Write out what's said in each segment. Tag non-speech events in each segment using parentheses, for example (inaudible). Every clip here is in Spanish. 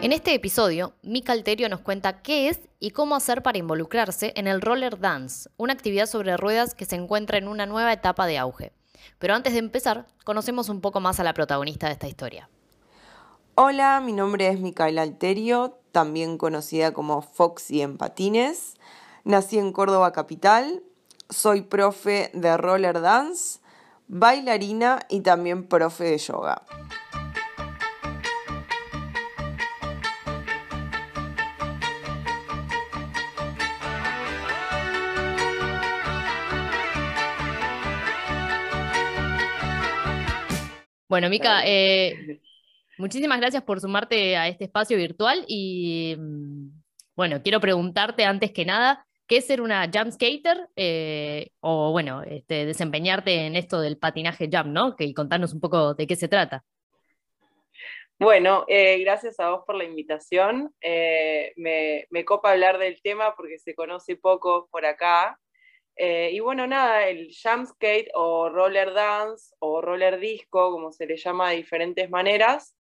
En este episodio, Mika Alterio nos cuenta qué es y cómo hacer para involucrarse en el roller dance, una actividad sobre ruedas que se encuentra en una nueva etapa de auge. Pero antes de empezar, conocemos un poco más a la protagonista de esta historia. Hola, mi nombre es Micaela Alterio, también conocida como Foxy en patines. Nací en Córdoba Capital, soy profe de roller dance, bailarina y también profe de yoga. Bueno, Mica, eh, muchísimas gracias por sumarte a este espacio virtual y mm, bueno, quiero preguntarte antes que nada, ¿qué es ser una jump skater? Eh, o bueno, este, desempeñarte en esto del patinaje jump, ¿no? Que, y contarnos un poco de qué se trata. Bueno, eh, gracias a vos por la invitación. me, me copa hablar del tema porque se conoce poco por acá. Eh, y bueno, nada, el jump skate o roller dance o roller disco, como se le llama de diferentes maneras,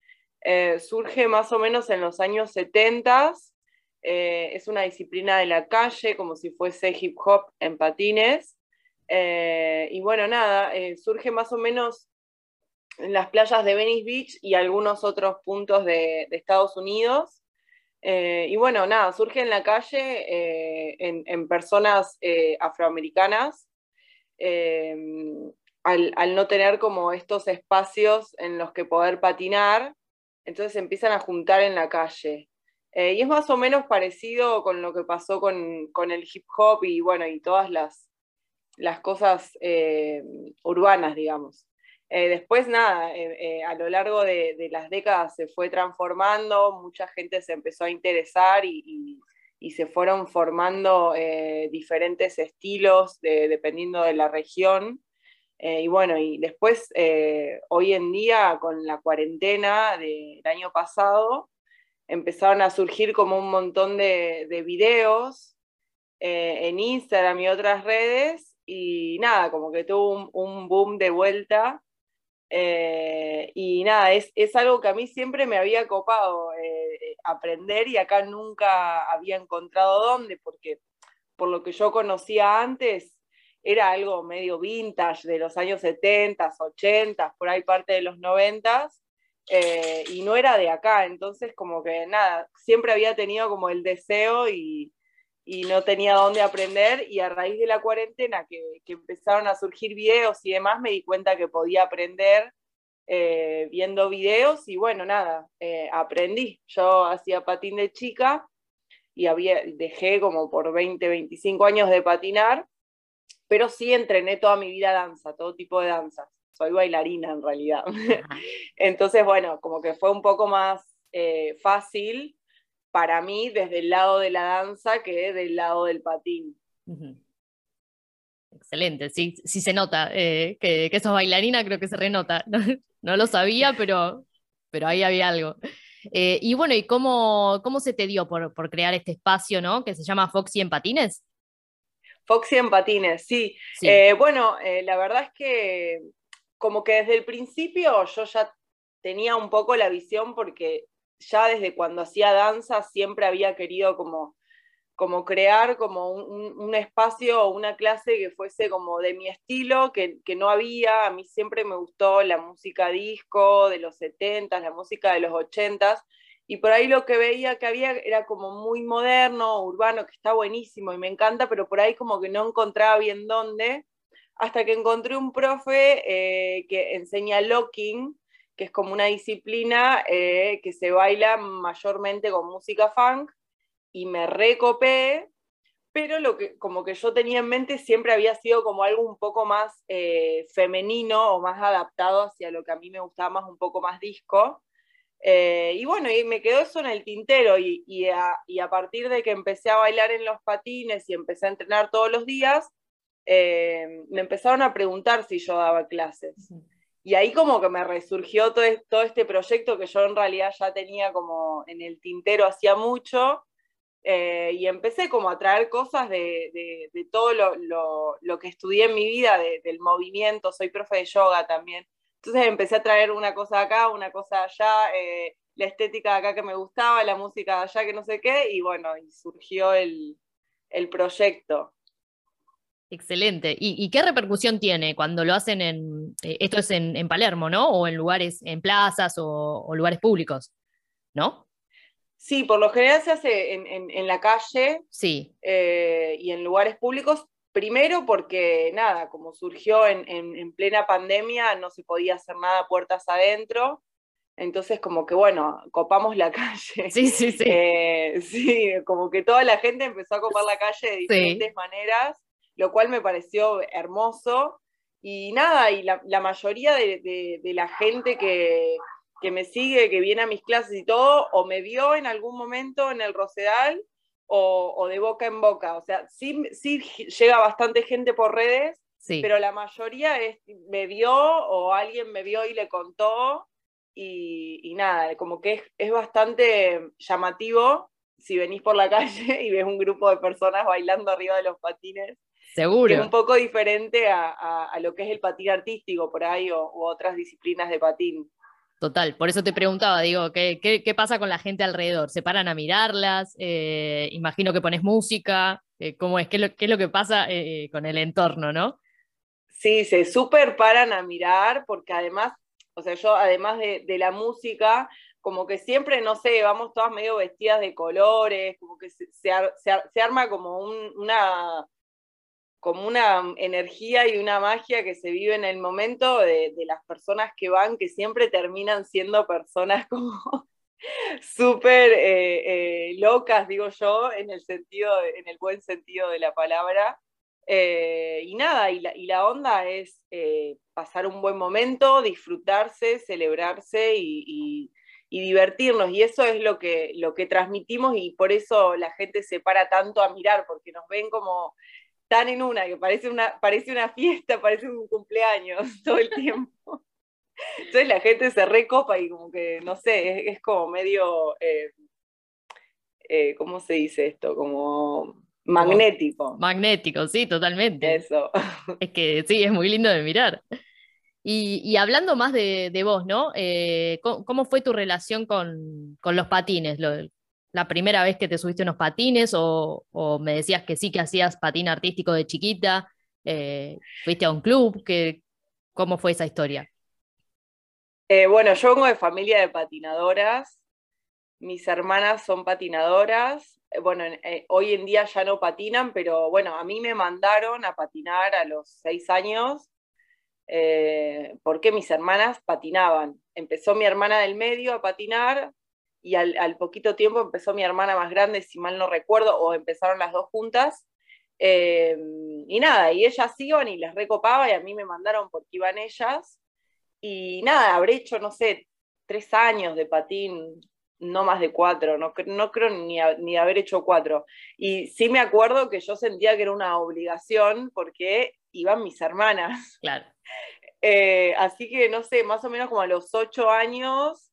eh, surge más o menos en los años 70. Eh, es una disciplina de la calle, como si fuese hip hop en patines. y bueno, nada, surge más o menos en las playas de Venice Beach y algunos otros puntos de Estados Unidos. Eh, y bueno, nada, surge en la calle eh, en, personas eh, afroamericanas, al, no tener como estos espacios en los que poder patinar, entonces se empiezan a juntar en la calle. y es más o menos parecido con lo que pasó con, con el hip hop y bueno, y todas las, las cosas urbanas, digamos. Eh, después, nada, eh, eh, a lo largo de, las décadas se fue transformando, mucha gente se empezó a interesar y, se fueron formando diferentes estilos dependiendo de la región. y bueno, y después, hoy en día, con la cuarentena del año pasado, empezaron a surgir como un montón de, de videos en Instagram y otras redes. Y nada, como que tuvo un boom de vuelta eh, y nada, es, algo que a mí siempre me había copado eh, aprender y acá nunca había encontrado dónde, porque por lo que yo conocía antes era algo medio vintage de los años 70, 80, por ahí parte de los 90 eh, y no era de acá, entonces como que nada, siempre había tenido como el deseo y, y no tenía dónde aprender y a raíz de la cuarentena que, empezaron a surgir videos y demás me di cuenta que podía aprender eh, viendo videos y bueno, nada, eh, aprendí. Yo hacía patín de chica y había, dejé como por 20, 25 años de patinar, pero sí entrené toda mi vida danza, todo tipo de danzas. Soy bailarina en realidad. (laughs) Entonces, bueno, como que fue un poco más eh, fácil para mí desde el lado de la danza que del lado del patín. Excelente, sí, sí se nota eh, que, que sos bailarina, creo que se renota. (laughs) No, lo sabía, pero, pero ahí había algo. Eh, y bueno, ¿y cómo, cómo se te dio por, crear este espacio, ¿no? Que se llama Foxy en Patines. Foxy en Patines, sí. Eh, bueno, la verdad es que como que desde el principio yo ya tenía un poco la visión porque ya desde cuando hacía danza siempre había querido como, como crear como un, espacio o una clase que fuese como de mi estilo, que, no había. A mí siempre me gustó la música disco de los 70, la música de los 80 y por ahí lo que veía que había era como muy moderno, urbano, que está buenísimo y me encanta, pero por ahí como que no encontraba bien dónde, hasta que encontré un profe eh, que enseña locking, que es como una disciplina eh, que se baila mayormente con música funk, y me recopé, pero lo que como que yo tenía en mente siempre había sido como algo un poco más eh, femenino o más adaptado hacia lo que a mí me gustaba más, un poco más disco. Eh, y bueno, y me quedó eso en el tintero y, y, a, partir de que empecé a bailar en los patines y empecé a entrenar todos los días, me empezaron a preguntar si yo daba clases. Y ahí como que me resurgió todo, este proyecto que yo en realidad ya tenía como en el tintero hacía mucho. Eh, y empecé como a traer cosas de, todo lo, que estudié en mi vida, del movimiento, soy profe de yoga también. Entonces empecé a traer una cosa acá, una cosa allá, eh, la estética de acá que me gustaba, la música de allá que no sé qué, y bueno, y surgió el, proyecto. Excelente. ¿Y, qué repercusión tiene cuando lo hacen en, eh, esto es en, Palermo, ¿no? O en lugares, en plazas o, lugares públicos, ¿no? Sí, por lo general se hace en, la calle sí. Eh, y en lugares públicos. Primero porque, nada, como surgió en, plena pandemia, no se podía hacer nada puertas adentro. Entonces, como que bueno, copamos la (laughs) calle. Sí, sí, sí. Eh, sí, como que toda la gente empezó a copar la calle de diferentes maneras, lo cual me pareció hermoso. Y nada, y la, mayoría de, la gente que, me sigue, que viene a mis clases y todo, o me vio en algún momento en el Rosedal o, de boca en boca. O sea, sí, sí llega bastante gente por redes, pero la mayoría es, me vio o alguien me vio y le contó y, nada, como que es, bastante llamativo si venís por la (laughs) calle y ves un grupo de personas bailando arriba de los patines. Seguro. Que es un poco diferente a, lo que es el patín artístico por ahí o, u otras disciplinas de patín. Total, por eso te preguntaba, digo, ¿qué, qué, pasa con la gente alrededor? ¿Se paran a mirarlas? Eh, imagino que pones música. Eh, ¿Cómo es? ¿Qué es, lo, ¿Qué es lo que pasa eh, con el entorno, no? Sí, se súper paran a mirar porque además o sea, yo además de, la música, como que siempre, no sé, vamos todas medio vestidas de colores, como que se, arma como una como una energía y una magia que se vive en el momento de, las personas que van, que siempre terminan siendo personas (laughs) como súper eh, eh, locas, digo yo, en el sentido, en el buen sentido de la palabra. Eh, y nada, y la, onda es pasar un buen momento, disfrutarse, celebrarse y, divertirnos. Y eso es lo que, lo que transmitimos y por eso la gente se para tanto a mirar, porque nos ven como tan en una, que parece una, parece una fiesta, parece un cumpleaños (laughs) todo el tiempo. Entonces la gente se recopa y como que, no sé, es, como medio, eh, ¿cómo se dice esto? Como Magnético. Magnético, sí, totalmente. Eso. (laughs) Es que sí, es muy lindo de mirar. Y, hablando más de, vos, ¿no? Eh, ¿cómo, fue tu relación con, los patines? ¿La primera vez que te subiste unos patines o, me decías que sí que hacías patín artístico de chiquita? Eh, ¿Fuiste a un club? ¿Cómo fue esa historia? Eh, bueno, yo vengo de familia de patinadoras. Mis hermanas son patinadoras. Eh, bueno, hoy en día ya no patinan, pero bueno, a mí me mandaron a patinar a los seis años porque mis hermanas patinaban. Empezó mi hermana del medio a patinar y al, poquito tiempo empezó mi hermana más grande, si mal no recuerdo, o empezaron las dos juntas. y nada, y ellas iban y les recopaba y a mí me mandaron porque iban ellas. Y nada, habré hecho, no sé, tres años de patín, no más de cuatro, no, no creo ni, ni haber hecho cuatro. Y sí me acuerdo que yo sentía que era una obligación porque iban mis hermanas. Claro. (laughs) Eh, así que no sé, más o menos como a los ocho años,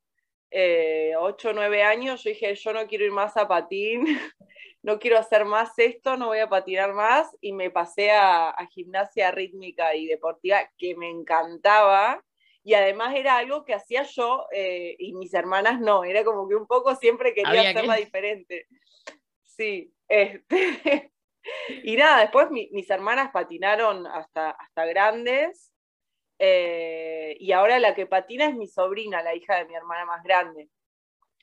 eh, ocho o nueve años, yo dije, yo no quiero ir más a patín, (laughs) no quiero hacer más esto, no voy a patinar más. Y me pasé a, a gimnasia rítmica y deportiva, que me encantaba y además era algo que hacía yo eh, y mis hermanas no, era como que un poco siempre quería hacerla diferente. Sí, este, (laughs) y nada, después mis hermanas patinaron hasta, hasta grandes eh, y ahora la que patina es mi sobrina, la hija de mi hermana más grande.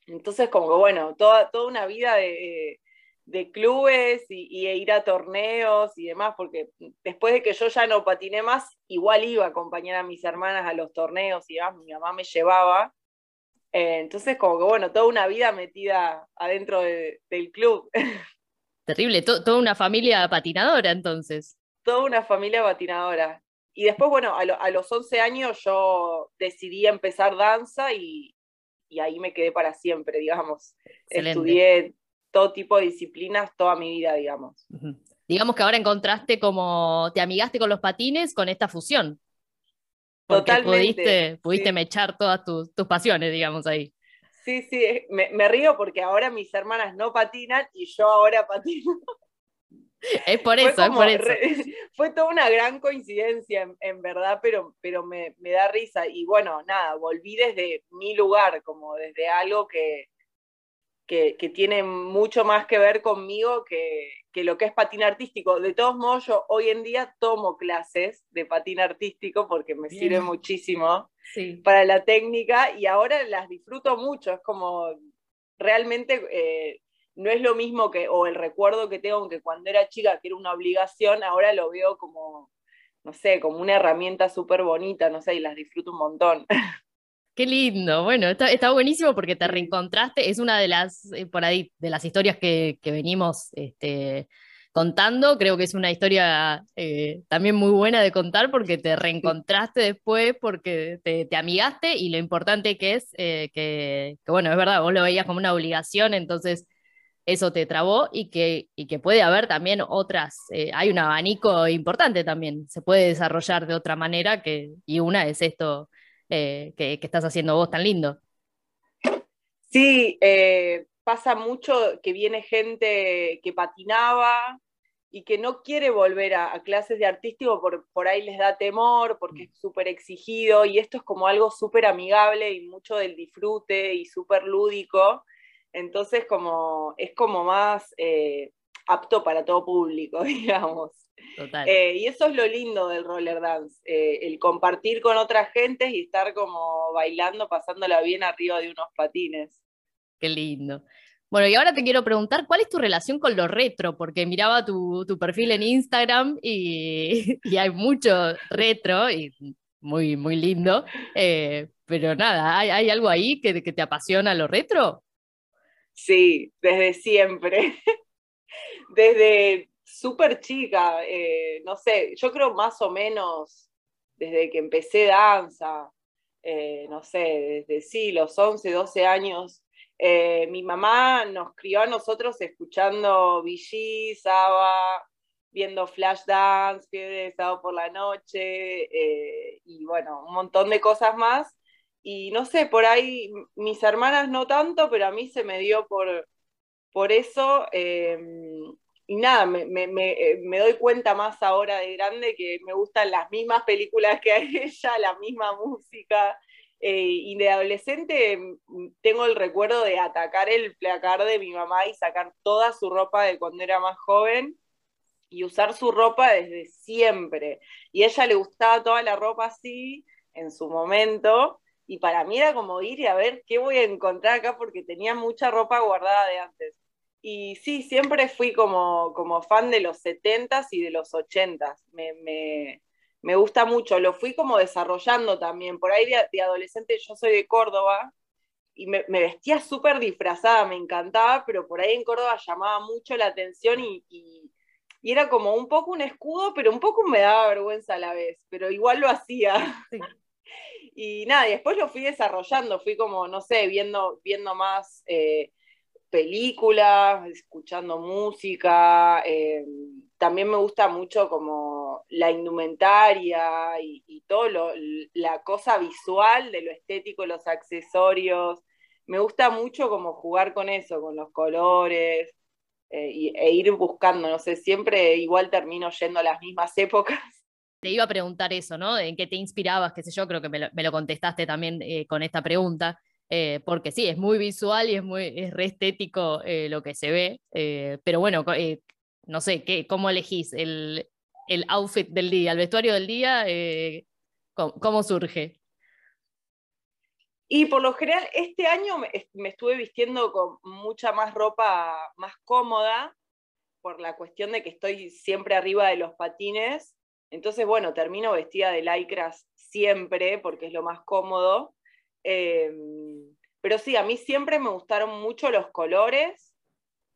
Entonces, como que bueno, toda, toda una vida de, de clubes y, ir a torneos y demás, porque después de que yo ya no patiné más, igual iba a acompañar a mis hermanas a los torneos y demás, mi mamá me llevaba. Eh, entonces, como que bueno, toda una vida metida adentro del club. (laughs) Terrible, toda una familia patinadora entonces. Toda una familia patinadora. Y después, bueno, a, los 11 años yo decidí empezar danza y, ahí me quedé para siempre, digamos. Estudié todo tipo de disciplinas toda mi vida, digamos. Digamos que ahora encontraste como, te amigaste con los patines con esta fusión. Porque Totalmente. Pudiste, mechar todas tus, pasiones, digamos, ahí. Sí, sí, me, río porque ahora mis hermanas no patinan y yo ahora patino. (laughs) Es por eso, es por eso. (laughs) fue toda una gran coincidencia, en, verdad, pero, pero me, da risa. Y bueno, nada, volví desde mi lugar, como desde algo que, que, tiene mucho más que ver conmigo que, lo que es patín artístico. De todos modos, yo hoy en día tomo clases de patín artístico porque me sirve muchísimo para la técnica y ahora las disfruto mucho. Es como realmente eh, no es lo mismo que, o el recuerdo que tengo que cuando era chica, que era una obligación, ahora lo veo como, no sé, como una herramienta súper bonita, no sé, y las disfruto un montón. (laughs) Qué lindo, bueno, está, buenísimo porque te reencontraste, es una de las, eh, por ahí, de las historias que, venimos este, contando, creo que es una historia eh, también muy buena de contar porque te reencontraste después, porque te, amigaste y lo importante que es que, que, bueno, es verdad, vos lo veías como una obligación, entonces eso te trabó y que, y que puede haber también otras, eh, hay un abanico importante también, se puede desarrollar de otra manera que, y una es esto eh, que, estás haciendo vos tan lindo. Sí, eh, pasa mucho que viene gente que patinaba y que no quiere volver a, clases de artístico por, por ahí les da temor, porque es súper exigido y esto es como algo súper amigable y mucho del disfrute y súper lúdico entonces como, es como más eh, apto para todo público, (laughs) digamos. Eh, y eso es lo lindo del roller dance, eh, el compartir con otras gentes y estar como bailando, pasándola bien arriba de unos patines. Qué lindo. Bueno, y ahora te quiero preguntar, ¿cuál es tu relación con lo retro? Porque miraba tu, perfil en Instagram (laughs) y, hay mucho retro y muy, muy lindo, pero nada, ¿hay, algo ahí que, que te apasiona lo retro? Sí, desde siempre. (laughs) desde súper chica, eh, no sé, yo creo más o menos desde que empecé danza, eh, no sé, desde sí, los 11, 12 años. Eh, mi mamá nos crió a nosotros escuchando Vichy, Saba, viendo Flash Dance, Fiebre de Sábado por la Noche, y bueno, un montón de cosas más y no sé, por ahí mis hermanas no tanto, pero a mí se me dio por, por eso. Em, y nada, eh, me, doy cuenta más ahora de grande que me gustan las mismas películas que (laughs) ella, la misma música. Eh, y de adolescente mm, tengo el recuerdo de atacar el placar de mi mamá y sacar toda su ropa de cuando era más joven y usar su ropa desde siempre. Y a ella le gustaba toda la ropa así en su momento y para mí era como ir y a ver qué voy a encontrar acá porque tenía mucha ropa guardada de antes. Y sí, siempre fui como, como fan de los 70s y de los 80s. Me, gusta mucho, lo fui como desarrollando también. Por ahí de, adolescente yo soy de Córdoba y me, vestía súper disfrazada, me encantaba, pero por ahí en Córdoba llamaba mucho la atención y, y, era como un poco un escudo, pero un poco me daba vergüenza a la vez, pero igual lo hacía. Y nada, y después lo fui desarrollando, fui como, no sé, viendo, viendo más eh, películas, escuchando música. Eh, también me gusta mucho como la indumentaria y, todo lo, la cosa visual de lo estético, los accesorios. Me gusta mucho como jugar con eso, con los colores. Eh, e ir buscando, no sé, siempre igual termino yendo a las mismas épocas te iba a preguntar eso, ¿no? ¿En qué te inspirabas? Qué sé yo, creo que me lo, contestaste también eh, con esta pregunta. Eh, porque sí, es muy visual y es muy estético eh, lo que se ve, pero bueno, no sé, ¿qué, ¿cómo elegís el, outfit del día, el vestuario del día? ¿cómo, surge? Y por lo general, este año me, estuve vistiendo con mucha más ropa más cómoda, por la cuestión de que estoy siempre arriba de los patines entonces, bueno, termino vestida de lycras siempre porque es lo más cómodo. Em, pero sí, a mí siempre me gustaron mucho los colores.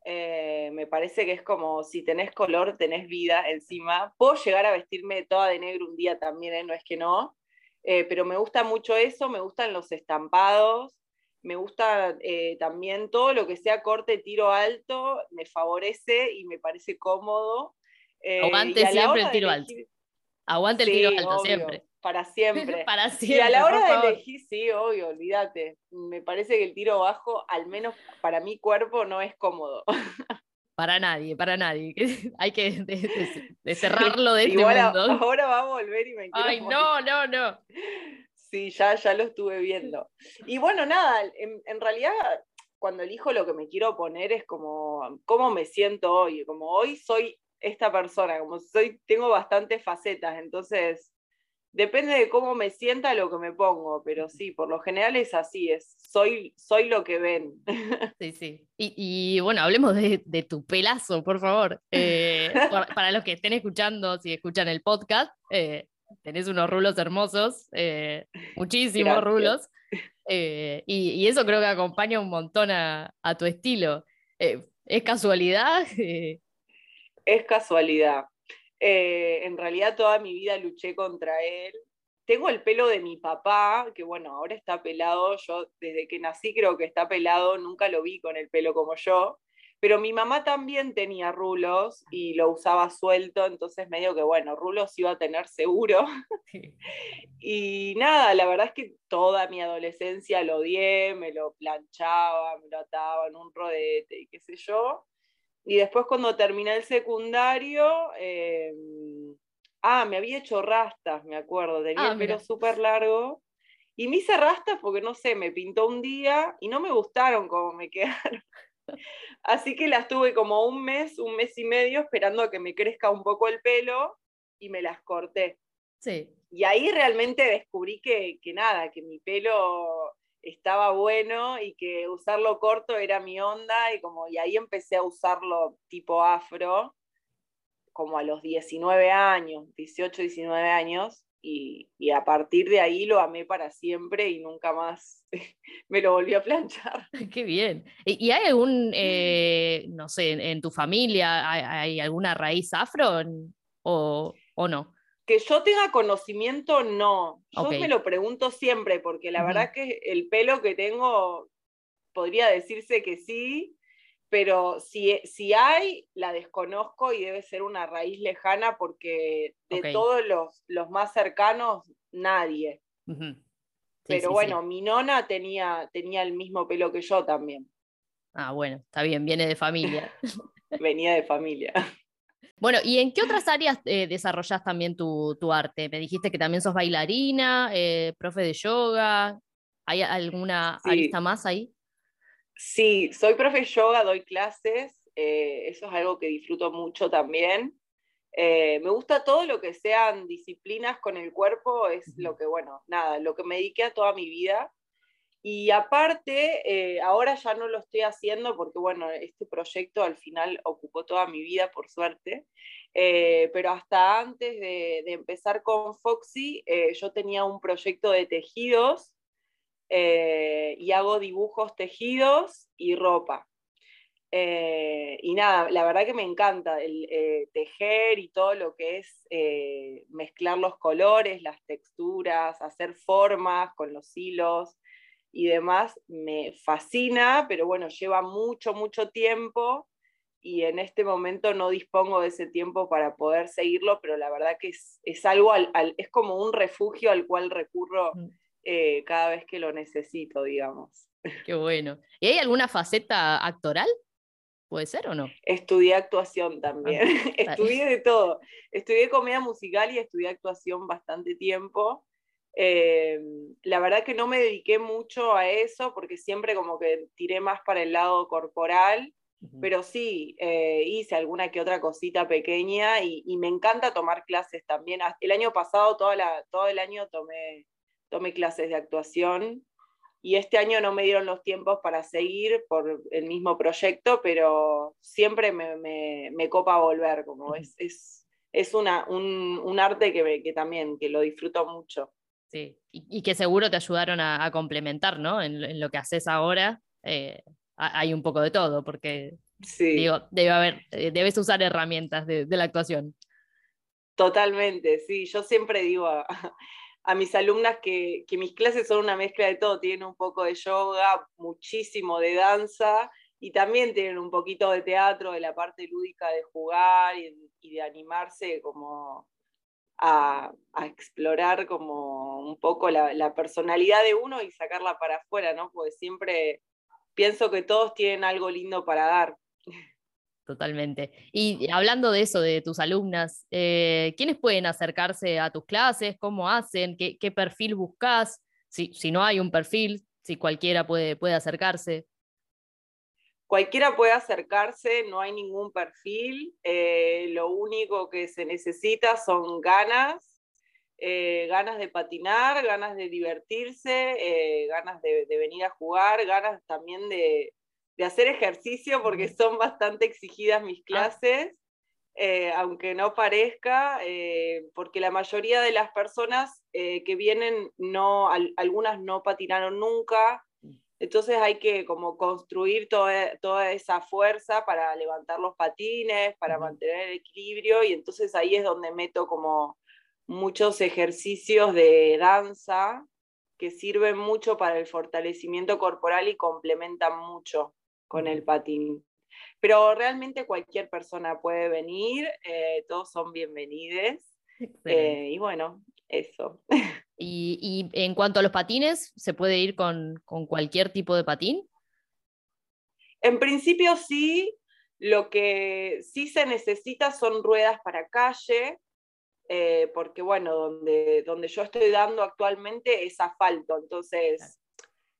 Eh, me parece que es como si tenés color, tenés vida encima. Puedo llegar a vestirme toda de negro un día también, ¿eh? no es que no. Eh, pero me gusta mucho eso, me gustan los estampados, me gusta también todo lo que sea corte, tiro alto, me favorece y me parece cómodo. Aguante siempre el tiro alto. Aguante el tiro alto siempre. Para siempre. (laughs) para siempre. Y a la hora de elegir, sí, obvio, olvídate. Me parece que el tiro bajo, al menos para mi cuerpo, no es cómodo. (laughs) para nadie, para nadie. (laughs) Hay que cerrarlo de este mundo. ahora va a volver y me Ay, morir. no, no, no. Sí, ya, ya lo estuve viendo. Y bueno, nada, en, en realidad cuando elijo lo que me quiero poner es como cómo me siento hoy, como hoy soy esta persona, como soy, tengo bastantes facetas, entonces depende de cómo me sienta lo que me pongo, pero sí, por lo general es así, es soy, soy lo que ven. (laughs) Sí, sí. Y, y bueno, hablemos de, de, tu pelazo, por favor. Eh, (laughs) para, los que estén escuchando, si escuchan el podcast, eh, tenés unos rulos hermosos, eh, muchísimos Gracias. rulos. Y, y, eso creo que acompaña un montón a, a tu estilo. ¿Es casualidad? (laughs) es casualidad. Eh, en realidad toda mi vida luché contra él. Tengo el pelo de mi papá, que bueno, ahora está pelado. Yo desde que nací creo que está pelado, nunca lo vi con el pelo como yo. Pero mi mamá también tenía rulos y lo usaba suelto, entonces medio que bueno, rulos iba a tener seguro. Sí. (laughs) Y nada, la verdad es que toda mi adolescencia lo odié, me lo planchaba, me lo ataba en un rodete y qué sé yo. Y después cuando terminé el secundario, eh, ah, me había hecho rastas, me acuerdo, tenía Ah, el pelo súper largo. Y me hice rastas porque, no sé, me pintó un día y no me gustaron como me (laughs) quedaron. Así que las tuve como un mes, un mes y medio esperando a que me crezca un poco el pelo y me las corté. Sí. Y ahí realmente descubrí que, que nada, que mi pelo estaba bueno y que usarlo corto era mi onda y como y ahí empecé a usarlo tipo afro como a los 19 años, 18, 19 años y, y a partir de ahí lo amé para siempre y nunca más (laughs) me lo volví a planchar. (laughs) Qué bien. ¿Y, y hay algún, eh, no sé, en, en tu familia, hay, hay alguna raíz afro o, o no? Que yo tenga conocimiento, no. Yo me lo pregunto siempre, porque la Ujú. verdad que el pelo que tengo podría decirse que sí, pero si, si hay, la desconozco y debe ser una raíz lejana, porque de todos los, los más cercanos, nadie. Sí, pero sí, sí. bueno, mi nona tenía, tenía el mismo pelo que yo también. Ah, bueno, está bien, viene de familia. (laughs) Venía de familia. Bueno, ¿y en qué otras áreas eh, desarrollas también tu, tu arte? Me dijiste que también sos bailarina, eh, profe de yoga. ¿Hay alguna Sí. arista más ahí? Sí, soy profe de yoga, doy clases, eh, eso es algo que disfruto mucho también. Eh, me gusta todo lo que sean disciplinas con el cuerpo, es lo que, bueno, nada, lo que me dediqué a toda mi vida. Y aparte, eh, ahora ya no lo estoy haciendo porque, bueno, este proyecto al final ocupó toda mi vida, por suerte. Eh, pero hasta antes de, empezar con Foxy, eh, yo tenía un proyecto de tejidos y hago dibujos tejidos y ropa. Y nada, la verdad que me encanta el tejer y todo lo que es mezclar los colores, las texturas, hacer formas con los hilos y demás, me fascina, pero bueno, lleva mucho, mucho tiempo y en este momento no dispongo de ese tiempo para poder seguirlo, pero la verdad que es, es algo, al, al, es como un refugio al cual recurro Mm. eh, cada vez que lo necesito, digamos. (laughs) Qué bueno. ¿Y hay alguna faceta actoral? ¿Puede ser o no? Estudié actuación también, Ah, (laughs) estudié de todo. Estudié comedia musical y estudié actuación bastante tiempo. Eh, la verdad que no me dediqué mucho a eso porque siempre como que tiré más para el lado corporal, Ujú. pero sí, eh, hice alguna que otra cosita pequeña y, y me encanta tomar clases también. El año pasado, toda la, todo el año tomé, tomé clases de actuación y este año no me dieron los tiempos para seguir por el mismo proyecto, pero siempre me, me, me copa volver, como es, es, es una, un, un arte que, que también, que lo disfruto mucho. Sí. Y, y que seguro te ayudaron a, a complementar, ¿no? En, en lo que haces ahora eh, ha- hay un poco de todo, porque Sí, digo, debe haber, eh, debes usar herramientas de, de la actuación. totalmente, sí. Yo siempre digo a, (laughs) a mis alumnas que, que mis clases son una mezcla de todo, tienen un poco de yoga, muchísimo de danza y también tienen un poquito de teatro, de la parte lúdica de jugar y, y de animarse como a, explorar como un poco la, personalidad de uno y sacarla para afuera, ¿no? Porque siempre pienso que todos tienen algo lindo para dar. Totalmente. Y hablando de eso, de tus alumnas, eh, ¿quiénes pueden acercarse a tus clases? ¿Cómo hacen? ¿Qué, perfil buscas? Si, si, no hay un perfil, si cualquiera puede, puede acercarse. Cualquiera puede acercarse, no hay ningún perfil. Eh, lo único que se necesita son ganas, eh, ganas de patinar, ganas de divertirse, ganas de, venir a jugar, ganas también de, de hacer ejercicio porque son bastante exigidas mis ah. clases, eh, aunque no parezca, eh, porque la mayoría de las personas eh, que vienen, no, algunas no patinaron nunca. Entonces hay que como construir toda, toda esa fuerza para levantar los patines, para mantener el equilibrio, y entonces ahí es donde meto como muchos ejercicios de danza que sirven mucho para el fortalecimiento corporal y complementan mucho con el patín. Pero realmente cualquier persona puede venir, eh, todos son bienvenidos. Eh, y bueno, eso. (laughs) ¿Y, en cuanto a los patines, se puede ir con, cualquier tipo de patín? En principio sí, lo que sí se necesita son ruedas para calle, eh, porque bueno, donde, donde yo estoy dando actualmente es asfalto, entonces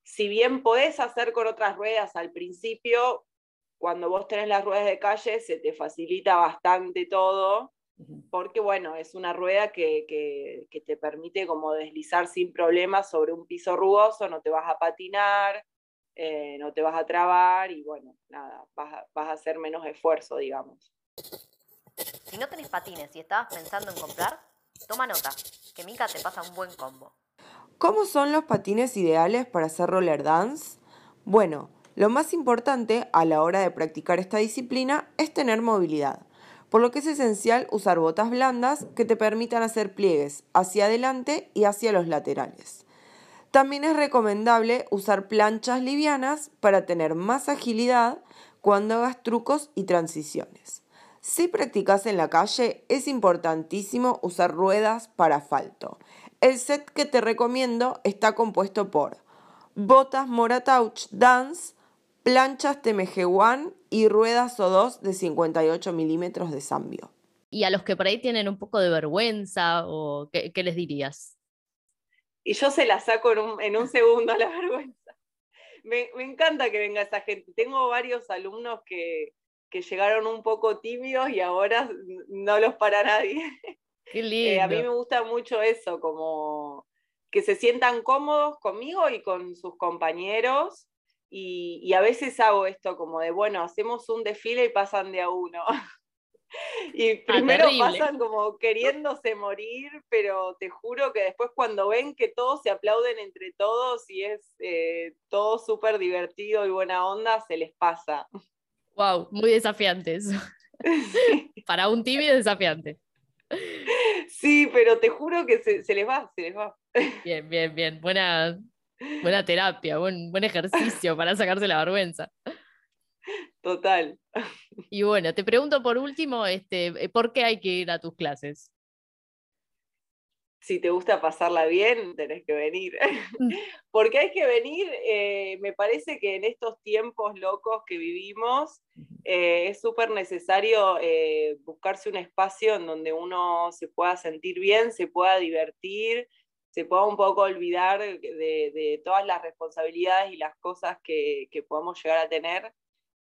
si bien podés hacer con otras ruedas al principio, cuando vos tenés las ruedas de calle se te facilita bastante todo, porque bueno, es una rueda que, te permite como deslizar sin problemas sobre un piso rugoso, no te vas a patinar, eh, no te vas a trabar y bueno, nada, vas a, hacer menos esfuerzo, digamos. Si no tenés patines y estabas pensando en comprar, toma nota, que Mica te pasa un buen combo. ¿Cómo son los patines ideales para hacer roller dance? Bueno, lo más importante a la hora de practicar esta disciplina es tener movilidad, por lo que es esencial usar botas blandas que te permitan hacer pliegues hacia adelante y hacia los laterales. También es recomendable usar planchas livianas para tener más agilidad cuando hagas trucos y transiciones. Si practicas en la calle, es importantísimo usar ruedas para asfalto. El set que te recomiendo está compuesto por botas Moratouch Dance, planchas TMG One y ruedas O2 de 58 milímetros de Zambio. Y a los que por ahí tienen un poco de vergüenza, o ¿qué, les dirías? Y yo se la saco en un, segundo (laughs) la vergüenza. Me, encanta que venga esa gente. Tengo varios alumnos que, que llegaron un poco tímidos y ahora no los para nadie. (laughs) Eh, a mí me gusta mucho eso, como que se sientan cómodos conmigo y con sus compañeros. Y, a veces hago esto como de, bueno, hacemos un desfile y pasan de a uno. (laughs) y ah, primero pasan como queriéndose morir, pero te juro que después cuando ven que todos se aplauden entre todos y es eh, todo súper divertido y buena onda, se les pasa. Wow, muy desafiante eso. (laughs) (laughs) Para un tibio desafiante. Sí, pero te juro que se, les va, se les va. Bien, bien, bien. Buena, buena terapia, buen, buen ejercicio para sacarse la vergüenza. Total. Y bueno, te pregunto por último, este, ¿por qué hay que ir a tus clases? si te gusta pasarla bien, tenés que venir. Mm. (laughs) Porque hay que venir, eh, me parece que en estos tiempos locos que vivimos, eh, es súper necesario eh, buscarse un espacio en donde uno se pueda sentir bien, se pueda divertir, se pueda un poco olvidar de, todas las responsabilidades y las cosas que, que podemos llegar a tener.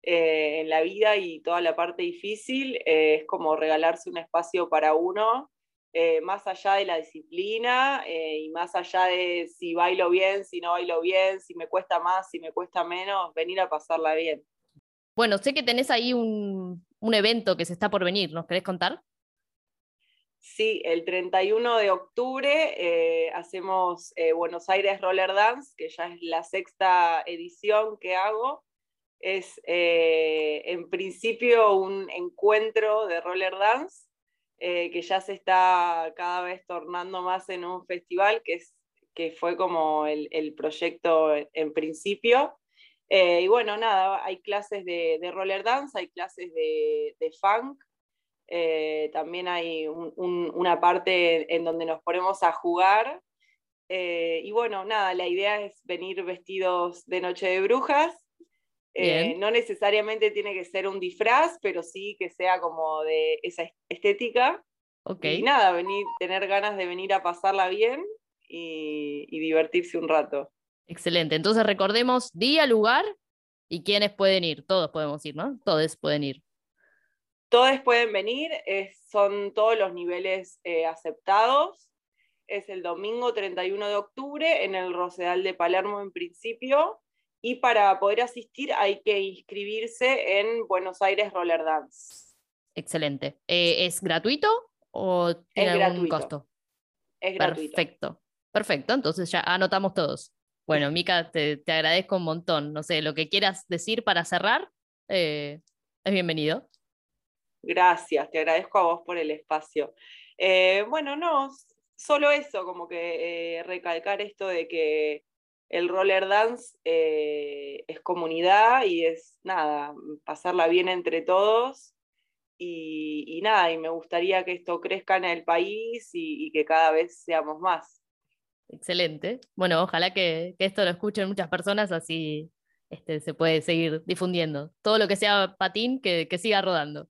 en la vida y toda la parte difícil, es como regalarse un espacio para uno eh, más allá de la disciplina eh, y más allá de si bailo bien, si no bailo bien, si me cuesta más, si me cuesta menos, venir a pasarla bien. Bueno, sé que tenés ahí un, evento que se está por venir, ¿nos querés contar? Sí, el 31 de octubre eh, hacemos Buenos Aires Roller Dance, que ya es la sexta edición que hago. Es en principio un encuentro de roller dance eh, que ya se está cada vez tornando más en un festival, que, es, que fue como el, proyecto en principio. Eh, y bueno, nada, hay clases de, roller dance, hay clases de, funk, eh, también hay una parte en donde nos ponemos a jugar. y bueno, nada, la idea es venir vestidos de Noche de Brujas Eh, no necesariamente tiene que ser un disfraz, pero sí que sea como de esa estética. Okay. Y nada, venir, tener ganas de venir a pasarla bien y, y divertirse un rato. Excelente. Entonces recordemos día, lugar y quiénes pueden ir. Todos podemos ir, ¿no? Todos pueden ir. Todos pueden venir, son todos los niveles eh, aceptados. Es el domingo 31 de octubre en el Rosedal de Palermo en principio. Y para poder asistir hay que inscribirse en Buenos Aires Roller Dance. Excelente. Eh, ¿Es gratuito o tiene algún costo? Es gratuito. Perfecto. Perfecto. Entonces ya anotamos todos. Bueno, Mica, te, agradezco un montón. No sé, lo que quieras decir para cerrar, eh, es bienvenido. Gracias, te agradezco a vos por el espacio. Eh, bueno, no, solo eso, como que eh, recalcar esto de que el roller dance eh, es comunidad y es nada, pasarla bien entre todos. Y, nada, y me gustaría que esto crezca en el país y, que cada vez seamos más. Excelente. Bueno, ojalá que, esto lo escuchen muchas personas, así este, se puede seguir difundiendo. Todo lo que sea patín, que siga rodando.